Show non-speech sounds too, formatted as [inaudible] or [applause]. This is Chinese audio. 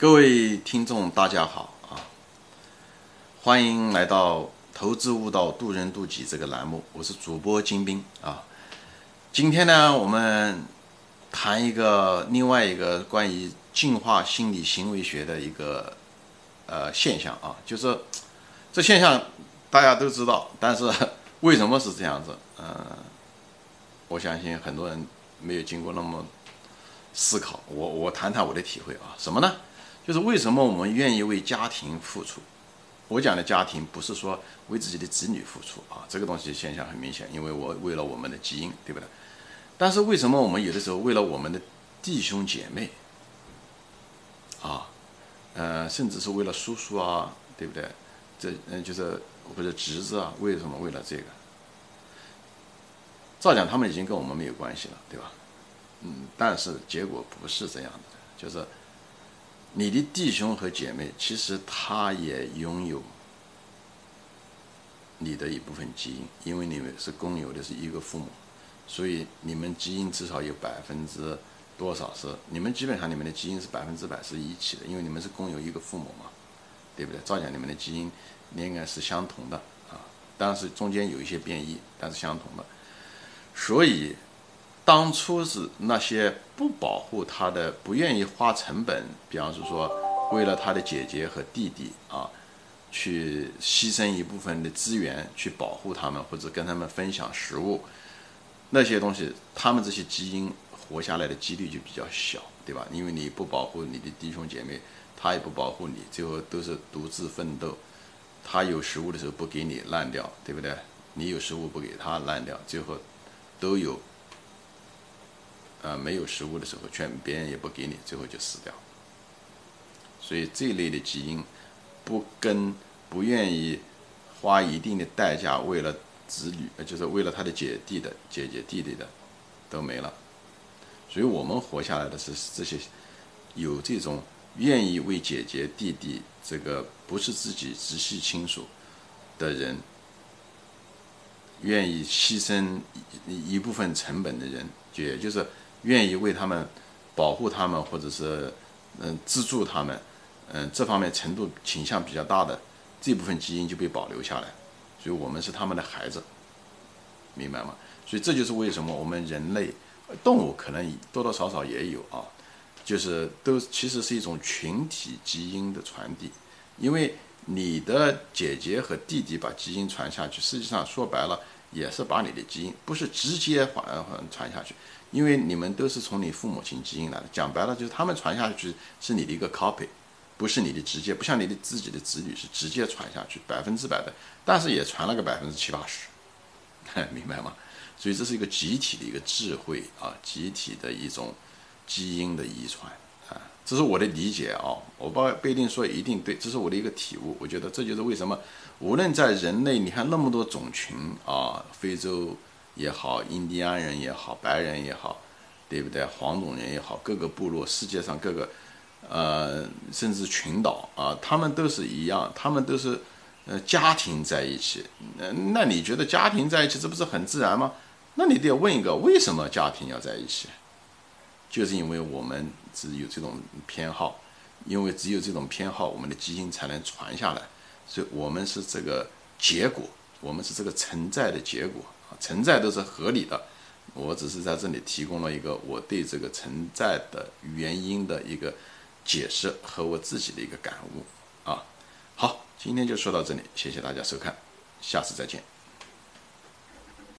各位听众，大家好啊！欢迎来到《投资悟道，渡人渡己》这个栏目，我是主播金兵啊。今天呢，我们谈一个另外一个关于进化心理行为学的一个呃现象啊，就是这现象大家都知道，但是 [laughs] 为什么是这样子？嗯，我相信很多人没有经过那么思考。我我谈谈我的体会啊，什么呢？就是为什么我们愿意为家庭付出？我讲的家庭不是说为自己的子女付出啊，这个东西现象很明显，因为我为了我们的基因，对不对？但是为什么我们有的时候为了我们的弟兄姐妹啊，呃，甚至是为了叔叔啊，对不对？这嗯，就是或者侄子啊，为什么为了这个？照讲他们已经跟我们没有关系了，对吧？嗯，但是结果不是这样的，就是。你的弟兄和姐妹，其实他也拥有你的一部分基因，因为你们是共有的是一个父母，所以你们基因至少有百分之多少是你们基本上你们的基因是百分之百是一起的，因为你们是共有一个父母嘛，对不对？照讲你们的基因应该是相同的啊，但是中间有一些变异，但是相同的，所以。当初是那些不保护他的、不愿意花成本，比方是说为了他的姐姐和弟弟啊，去牺牲一部分的资源去保护他们，或者跟他们分享食物，那些东西，他们这些基因活下来的几率就比较小，对吧？因为你不保护你的弟兄姐妹，他也不保护你，最后都是独自奋斗。他有食物的时候不给你烂掉，对不对？你有食物不给他烂掉，最后都有。呃，没有食物的时候，劝别人也不给你，最后就死掉。所以这一类的基因，不跟不愿意花一定的代价为了子女，呃，就是为了他的姐弟的姐姐弟弟的，都没了。所以我们活下来的是这些有这种愿意为姐姐弟弟这个不是自己直系亲属的人，愿意牺牲一一部分成本的人，也就是。愿意为他们保护他们，或者是嗯资助他们，嗯这方面程度倾向比较大的这部分基因就被保留下来，所以我们是他们的孩子，明白吗？所以这就是为什么我们人类动物可能多多少少也有啊，就是都其实是一种群体基因的传递，因为你的姐姐和弟弟把基因传下去，实际上说白了也是把你的基因不是直接传传下去。因为你们都是从你父母亲基因来的，讲白了就是他们传下去是你的一个 copy，不是你的直接，不像你的自己的子女是直接传下去百分之百的，但是也传了个百分之七八十，[laughs] 明白吗？所以这是一个集体的一个智慧啊，集体的一种基因的遗传啊，这是我的理解啊，我不不一定说一定对，这是我的一个体悟，我觉得这就是为什么无论在人类，你看那么多种群啊，非洲。也好，印第安人也好，白人也好，对不对？黄种人也好，各个部落，世界上各个，呃，甚至群岛啊，他们都是一样，他们都是，呃，家庭在一起。那那你觉得家庭在一起，这不是很自然吗？那你得问一个，为什么家庭要在一起？就是因为我们只有这种偏好，因为只有这种偏好，我们的基因才能传下来。所以我们是这个结果，我们是这个存在的结果。存在都是合理的，我只是在这里提供了一个我对这个存在的原因的一个解释和我自己的一个感悟啊。好，今天就说到这里，谢谢大家收看，下次再见。